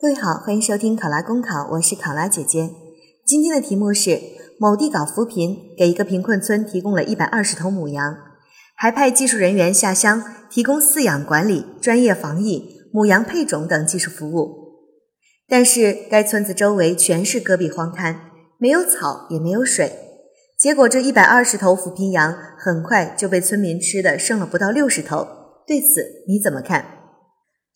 各位好，欢迎收听考拉公考，我是考拉姐姐。今天的题目是：某地搞扶贫，给一个贫困村提供了一百二十头母羊，还派技术人员下乡提供饲养管理、专业防疫、母羊配种等技术服务。但是该村子周围全是戈壁荒滩，没有草也没有水，结果这一百二十头扶贫羊很快就被村民吃的剩了不到六十头。对此你怎么看？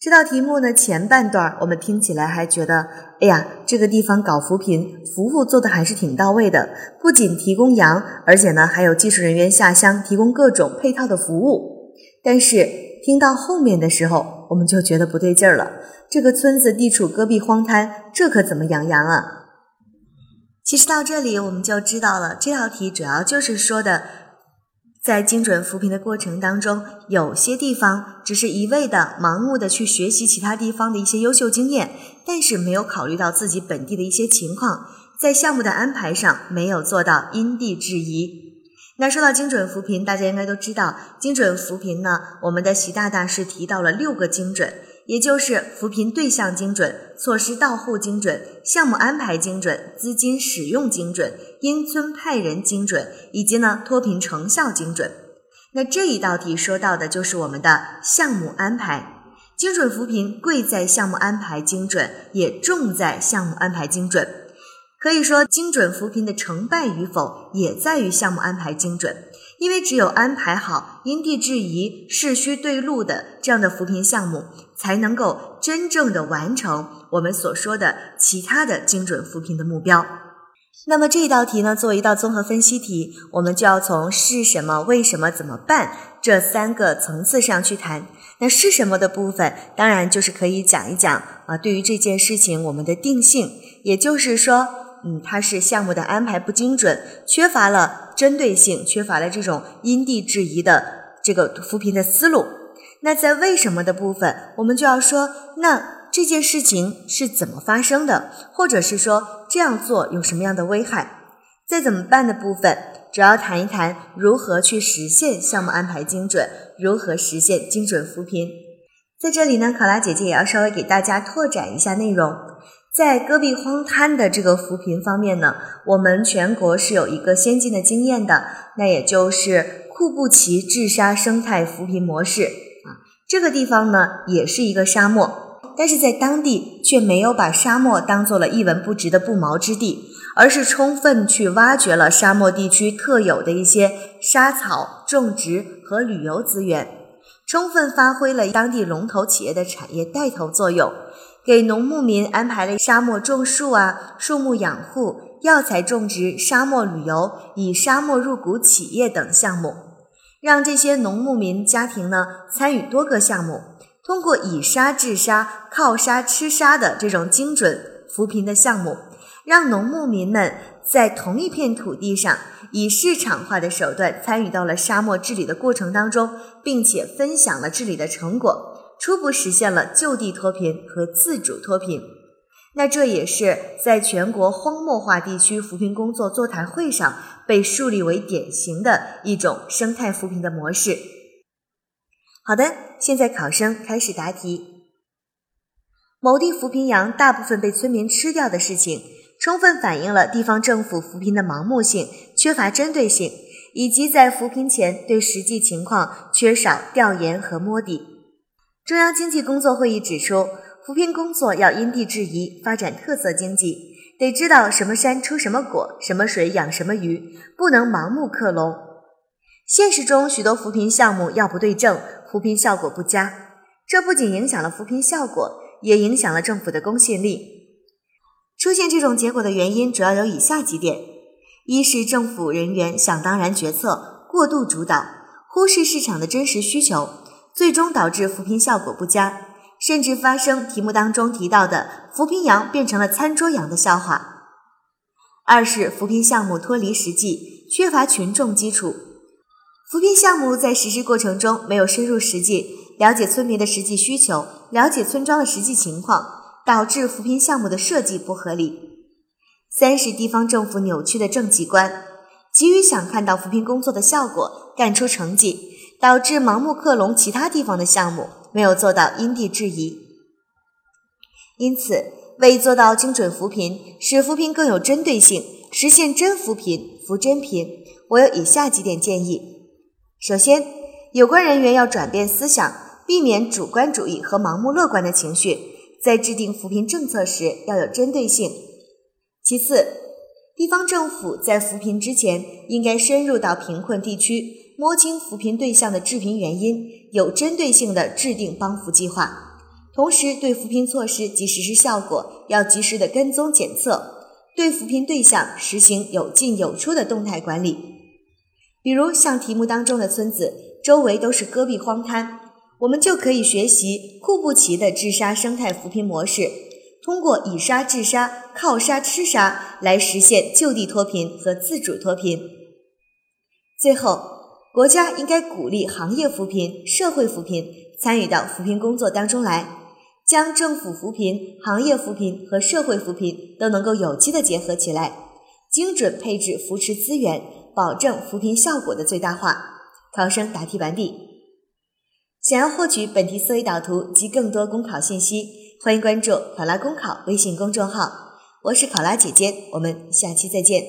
这道题目呢，前半段我们听起来还觉得，哎呀，这个地方搞扶贫服务做的还是挺到位的，不仅提供羊，而且呢还有技术人员下乡提供各种配套的服务。但是听到后面的时候，我们就觉得不对劲儿了。这个村子地处戈壁荒滩，这可怎么养羊啊？其实到这里我们就知道了，这道题主要就是说的。在精准扶贫的过程当中，有些地方只是一味的盲目的去学习其他地方的一些优秀经验，但是没有考虑到自己本地的一些情况，在项目的安排上没有做到因地制宜。那说到精准扶贫，大家应该都知道，精准扶贫呢，我们的习大大是提到了六个精准。也就是扶贫对象精准、措施到户精准、项目安排精准、资金使用精准、因村派人精准，以及呢脱贫成效精准。那这一道题说到的就是我们的项目安排，精准扶贫贵在项目安排精准，也重在项目安排精准。可以说，精准扶贫的成败与否也在于项目安排精准。因为只有安排好、因地制宜、市需对路的这样的扶贫项目，才能够真正的完成我们所说的其他的精准扶贫的目标。那么这道题呢，作为一道综合分析题，我们就要从是什么、为什么、怎么办这三个层次上去谈。那是什么的部分，当然就是可以讲一讲啊，对于这件事情我们的定性，也就是说。嗯，它是项目的安排不精准，缺乏了针对性，缺乏了这种因地制宜的这个扶贫的思路。那在为什么的部分，我们就要说，那这件事情是怎么发生的，或者是说这样做有什么样的危害？在怎么办的部分，主要谈一谈如何去实现项目安排精准，如何实现精准扶贫。在这里呢，考拉姐姐也要稍微给大家拓展一下内容。在戈壁荒滩的这个扶贫方面呢，我们全国是有一个先进的经验的，那也就是库布齐治沙生态扶贫模式啊。这个地方呢也是一个沙漠，但是在当地却没有把沙漠当做了一文不值的不毛之地，而是充分去挖掘了沙漠地区特有的一些沙草种植和旅游资源，充分发挥了当地龙头企业的产业带头作用。给农牧民安排了沙漠种树啊、树木养护、药材种植、沙漠旅游、以沙漠入股企业等项目，让这些农牧民家庭呢参与多个项目，通过以沙治沙、靠沙吃沙的这种精准扶贫的项目，让农牧民们在同一片土地上以市场化的手段参与到了沙漠治理的过程当中，并且分享了治理的成果。初步实现了就地脱贫和自主脱贫，那这也是在全国荒漠化地区扶贫工作座谈会上被树立为典型的一种生态扶贫的模式。好的，现在考生开始答题。某地扶贫羊大部分被村民吃掉的事情，充分反映了地方政府扶贫的盲目性、缺乏针对性，以及在扶贫前对实际情况缺少调研和摸底。中央经济工作会议指出，扶贫工作要因地制宜，发展特色经济，得知道什么山出什么果，什么水养什么鱼，不能盲目克隆。现实中，许多扶贫项目要不对症，扶贫效果不佳，这不仅影响了扶贫效果，也影响了政府的公信力。出现这种结果的原因主要有以下几点：一是政府人员想当然决策，过度主导，忽视市场的真实需求。最终导致扶贫效果不佳，甚至发生题目当中提到的扶贫羊变成了餐桌羊的笑话。二是扶贫项目脱离实际，缺乏群众基础，扶贫项目在实施过程中没有深入实际，了解村民的实际需求，了解村庄的实际情况，导致扶贫项目的设计不合理。三是地方政府扭曲的政绩观，急于想看到扶贫工作的效果，干出成绩。导致盲目克隆其他地方的项目，没有做到因地制宜。因此，为做到精准扶贫，使扶贫更有针对性，实现真扶贫、扶真贫，我有以下几点建议：首先，有关人员要转变思想，避免主观主义和盲目乐观的情绪，在制定扶贫政策时要有针对性。其次，地方政府在扶贫之前，应该深入到贫困地区，摸清扶贫对象的致贫原因，有针对性的制定帮扶计划。同时，对扶贫措施及实施效果要及时的跟踪检测，对扶贫对象实行有进有出的动态管理。比如像题目当中的村子，周围都是戈壁荒滩，我们就可以学习库布齐的治沙生态扶贫模式，通过以沙治沙、靠沙吃沙来实现就地脱贫和自主脱贫。最后，国家应该鼓励行业扶贫、社会扶贫参与到扶贫工作当中来。将政府扶贫、行业扶贫和社会扶贫都能够有机的结合起来，精准配置扶持资源，保证扶贫效果的最大化。考生答题完毕。想要获取本题思维导图及更多公考信息，欢迎关注“考拉公考”微信公众号。我是考拉姐姐，我们下期再见。